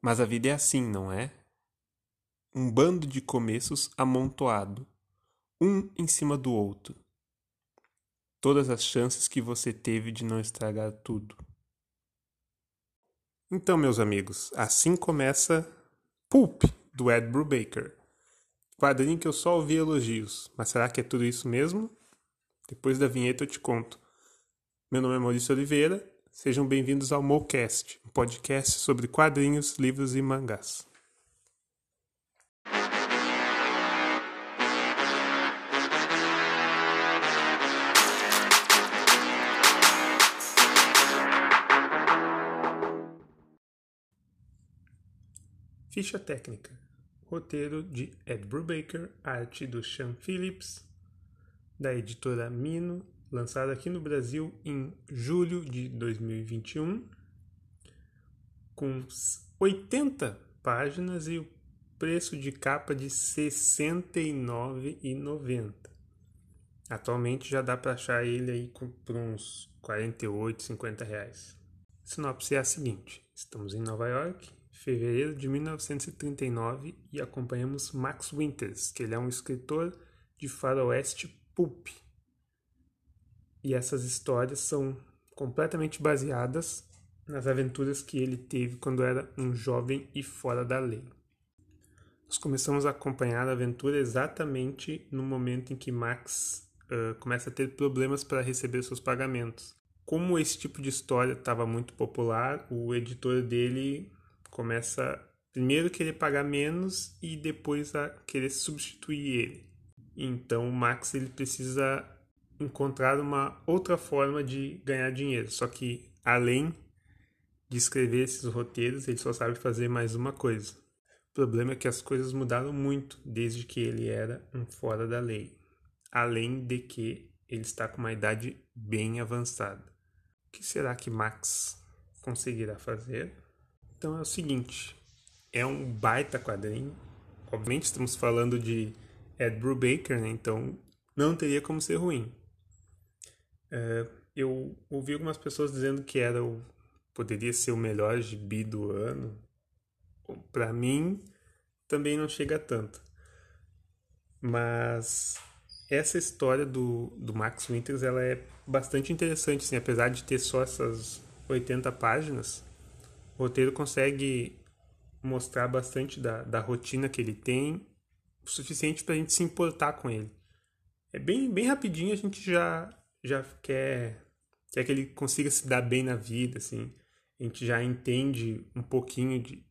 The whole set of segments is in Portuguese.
Mas a vida é assim, não é? Um bando de começos amontoado, um em cima do outro. Todas as chances que você teve de não estragar tudo. Então, meus amigos, assim começa Pulp, do Ed Brubaker. Quadrinho que eu só ouvi elogios, mas será que é tudo isso mesmo? Depois da vinheta eu te conto. Meu nome é Maurício Oliveira, sejam bem-vindos ao MoCast, um podcast sobre quadrinhos, livros e mangás. Ficha técnica. Roteiro de Ed Brubaker, arte do Sean Phillips, da editora Mino, lançado aqui no Brasil em julho de 2021, com 80 páginas e o preço de capa de R$ 69,90. Atualmente já dá para achar ele aí por uns 48, 50 reais. Sinopse é a seguinte: estamos em Nova York, fevereiro de 1939, e acompanhamos Max Winters, que ele é um escritor de faroeste pulp, e essas histórias são completamente baseadas nas aventuras que ele teve quando era um jovem e fora da lei. Nós começamos a acompanhar a aventura exatamente no momento em que Max uh, começa a ter problemas para receber seus pagamentos. Como esse tipo de história estava muito popular, o editor dele começa primeiro a querer pagar menos e depois a querer substituir ele. Então o Max ele precisa encontrar uma outra forma de ganhar dinheiro. Só que além de escrever esses roteiros, ele só sabe fazer mais uma coisa. O problema é que as coisas mudaram muito desde que ele era um fora da lei. Além de que ele está com uma idade bem avançada. O que será que Max conseguirá fazer? Então é o seguinte: é um baita quadrinho. Obviamente estamos falando de Ed Brubaker, né? então não teria como ser ruim. É, eu ouvi algumas pessoas dizendo que era o, poderia ser o melhor gibi do ano. Para mim, também não chega tanto. Mas essa história do, do Max Winters ela é bastante interessante, assim, apesar de ter só essas 80 páginas. O roteiro consegue mostrar bastante da, da rotina que ele tem, o suficiente para a gente se importar com ele. É bem, bem rapidinho, a gente já já quer, quer que ele consiga se dar bem na vida, assim. A gente já entende um pouquinho de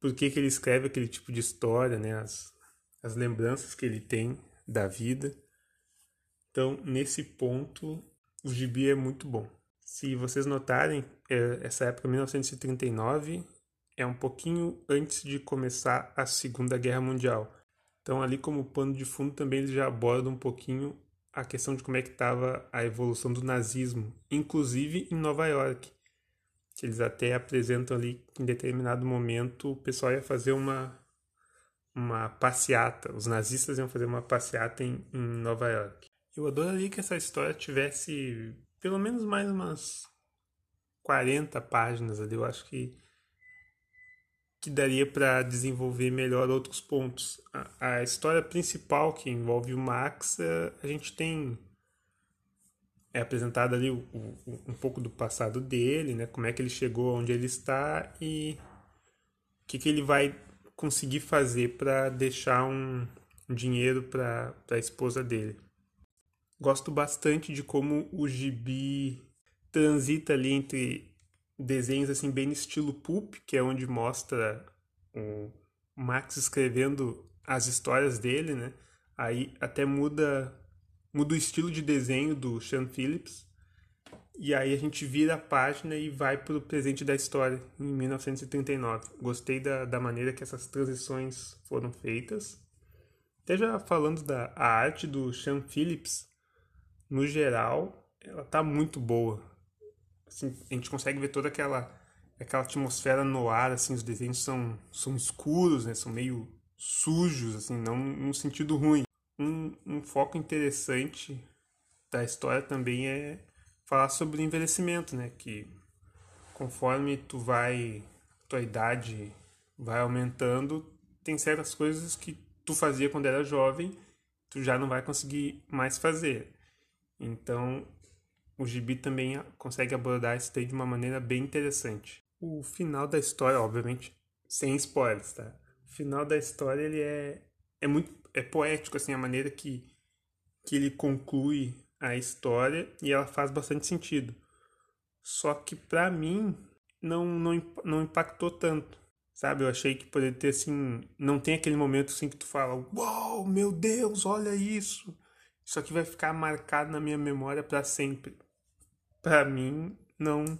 por que, que ele escreve aquele tipo de história, né? As, as lembranças que ele tem da vida. Então, nesse ponto, o gibi é muito bom. Se vocês notarem, é, essa época, 1939, é um pouquinho antes de começar a Segunda Guerra Mundial. Então, ali como pano de fundo, também ele já aborda um pouquinho a questão de como é que estava a evolução do nazismo, inclusive em Nova York. Eles até apresentam ali que em determinado momento o pessoal ia fazer uma uma passeata, os nazistas iam fazer uma passeata em, em Nova York. Eu adoraria que essa história tivesse pelo menos mais umas 40 páginas ali, eu acho que que daria para desenvolver melhor outros pontos. A, a, história principal que envolve o Max, é, a gente tem é apresentado ali o, o, um pouco do passado dele, né? Como é que ele chegou onde ele está e o que, que ele vai conseguir fazer para deixar um, um dinheiro para a esposa dele. Gosto bastante de como o gibi transita ali entre desenhos assim bem no estilo pulp, que é onde mostra o Max escrevendo as histórias dele, né? Aí até muda muda o estilo de desenho do Sean Phillips. E aí a gente vira a página e vai para o presente da história, em 1939. Gostei da, da maneira que essas transições foram feitas. Até já falando da a arte do Sean Phillips, no geral, ela tá muito boa assim, a gente consegue ver toda aquela aquela atmosfera no ar, assim, os desenhos são, são escuros, né, são meio sujos, assim, não num sentido ruim. Um, um foco interessante da história também é falar sobre envelhecimento, né, que conforme tu vai tua idade vai aumentando, tem certas coisas que tu fazia quando era jovem, tu já não vai conseguir mais fazer. Então, o gibi também consegue abordar isso daí de uma maneira bem interessante. O final da história, obviamente, sem spoilers, tá? O final da história ele é, é muito é poético assim a maneira que que ele conclui a história e ela faz bastante sentido. Só que para mim não, não não impactou tanto. Sabe, eu achei que poderia ter assim, não tem aquele momento assim que tu fala, uau, meu Deus, olha isso. Isso aqui vai ficar marcado na minha memória para sempre. Para mim, não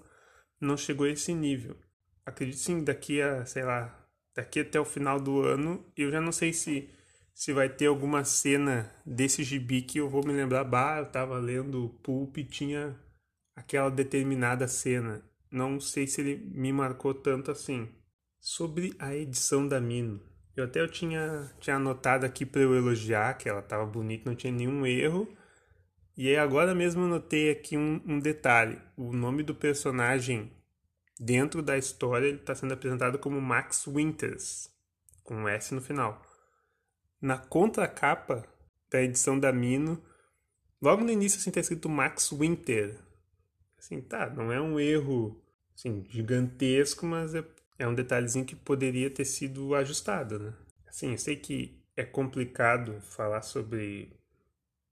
não chegou a esse nível. Acredito sim, daqui a, sei lá, daqui até o final do ano, eu já não sei se se vai ter alguma cena desse gibi que eu vou me lembrar, bah, eu tava lendo Pulp e tinha aquela determinada cena. Não sei se ele me marcou tanto assim. Sobre a edição da Mino, eu até eu tinha, tinha anotado aqui para eu elogiar que ela tava bonita, não tinha nenhum erro. E aí agora mesmo eu notei aqui um, um detalhe. O nome do personagem dentro da história ele está sendo apresentado como Max Winters, com um S no final. Na contracapa da edição da Mino, logo no início assim está escrito Max Winter. Assim, tá, não é um erro assim, gigantesco, mas é é um detalhezinho que poderia ter sido ajustado, né? Assim, eu sei que é complicado falar sobre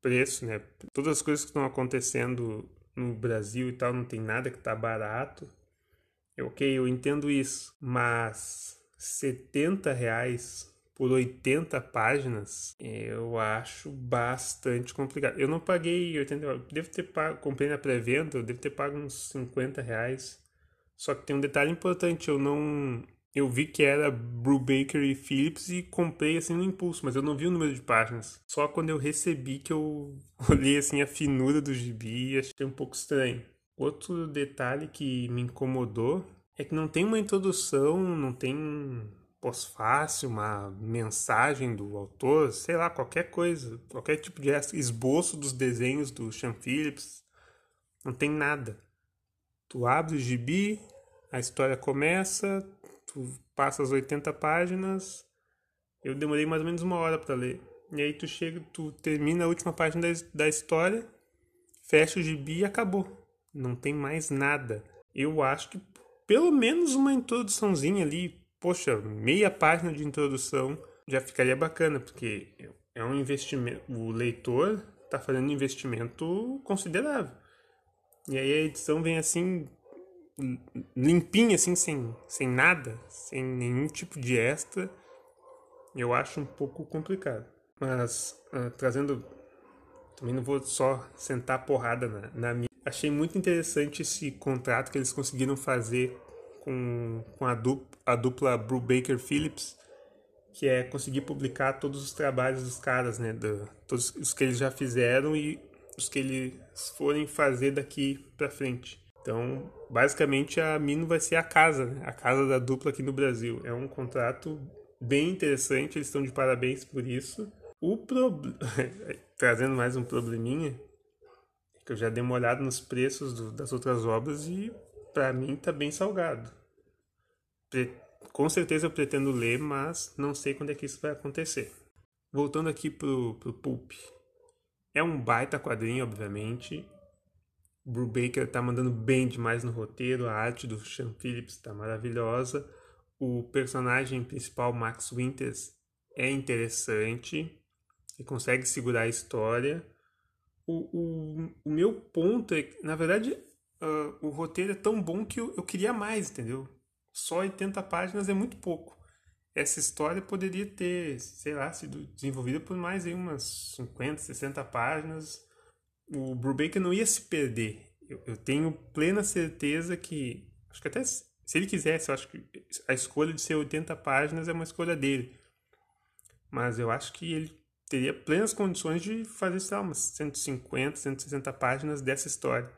preço, né? Todas as coisas que estão acontecendo no Brasil e tal, não tem nada que tá barato. Eu, ok, eu entendo isso, mas 70 reais por 80 páginas, eu acho bastante complicado. Eu não paguei 80 reais, devo ter pago, comprei na pré-venda, eu devo ter pago uns 50 reais só que tem um detalhe importante, eu não. Eu vi que era Brubaker e Phillips e comprei assim no impulso, mas eu não vi o número de páginas. Só quando eu recebi que eu olhei assim a finura do gibi e achei um pouco estranho. Outro detalhe que me incomodou é que não tem uma introdução, não tem pós-fácil, uma mensagem do autor, sei lá, qualquer coisa, qualquer tipo de esboço dos desenhos do Sean Phillips, não tem nada. Tu abre o gibi, a história começa, tu passa as 80 páginas, eu demorei mais ou menos uma hora para ler. E aí tu chega, tu termina a última página da, da história, fecha o gibi e acabou. Não tem mais nada. Eu acho que pelo menos uma introduçãozinha ali, poxa, meia página de introdução já ficaria bacana, porque é um investimento, o leitor está fazendo um investimento considerável. E aí a edição vem assim, limpinha, assim, sem, sem nada, sem nenhum tipo de extra. Eu acho um pouco complicado. Mas, uh, trazendo. Também não vou só sentar porrada na, na minha. Achei muito interessante esse contrato que eles conseguiram fazer com, com a, dupla, a dupla Brubaker Phillips, que é conseguir publicar todos os trabalhos dos caras, né? Do, todos os que eles já fizeram e os que eles forem fazer daqui para frente. Então, basicamente, a Mino vai ser a casa, né? a casa da dupla aqui no Brasil. É um contrato bem interessante, eles estão de parabéns por isso. O pro... Trazendo mais um probleminha, que eu já dei uma olhada nos preços do, das outras obras e para mim tá bem salgado. Pre... Com certeza eu pretendo ler, mas não sei quando é que isso vai acontecer. Voltando aqui pro, pro Pulp. É um baita quadrinho, obviamente. Brubaker tá mandando bem demais no roteiro, a arte do Sean Phillips tá maravilhosa. O personagem principal, Max Winters, é interessante e consegue segurar a história. O, o, o meu ponto é que, na verdade, uh, o roteiro é tão bom que eu, eu queria mais, entendeu? Só 80 páginas é muito pouco essa história poderia ter, sei lá, sido desenvolvida por mais aí umas 50, 60 páginas. O Brubaker não ia se perder. Eu, eu, tenho plena certeza que, acho que até se ele quisesse, eu acho que a escolha de ser 80 páginas é uma escolha dele. Mas eu acho que ele teria plenas condições de fazer, sei lá, umas 150, 160 páginas dessa história.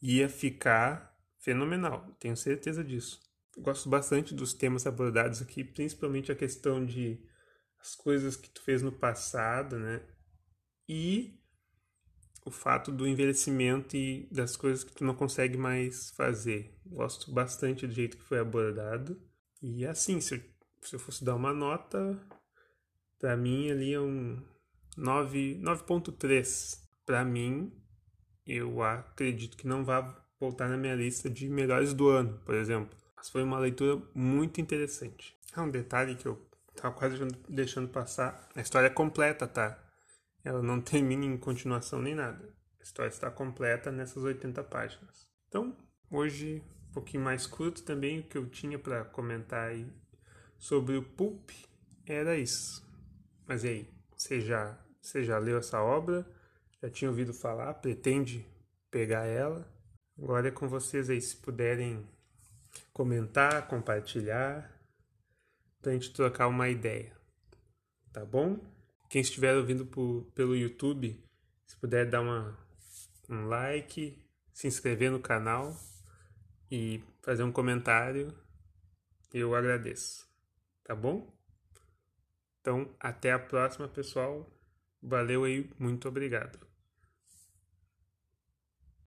Ia ficar fenomenal, tenho certeza disso gosto bastante dos temas abordados aqui, principalmente a questão de as coisas que tu fez no passado, né? E o fato do envelhecimento e das coisas que tu não consegue mais fazer. Gosto bastante do jeito que foi abordado. E assim, se eu, se eu fosse dar uma nota, para mim ali é um 9.3. Para mim, eu acredito que não vai voltar na minha lista de melhores do ano, por exemplo. Mas foi uma leitura muito interessante. É um detalhe que eu tava quase deixando passar. A história é completa, tá? Ela não termina em continuação nem nada. A história está completa nessas 80 páginas. Então, hoje, um pouquinho mais curto também, o que eu tinha para comentar aí sobre o Pulp era isso. Mas e aí? Você já, você já leu essa obra? Já tinha ouvido falar? Pretende pegar ela? Agora é com vocês aí, se puderem comentar, compartilhar, para a gente trocar uma ideia. Tá bom? Quem estiver ouvindo por, pelo YouTube, se puder dar uma, um like, se inscrever no canal e fazer um comentário, eu agradeço. Tá bom? Então, até a próxima, pessoal. Valeu aí, muito obrigado.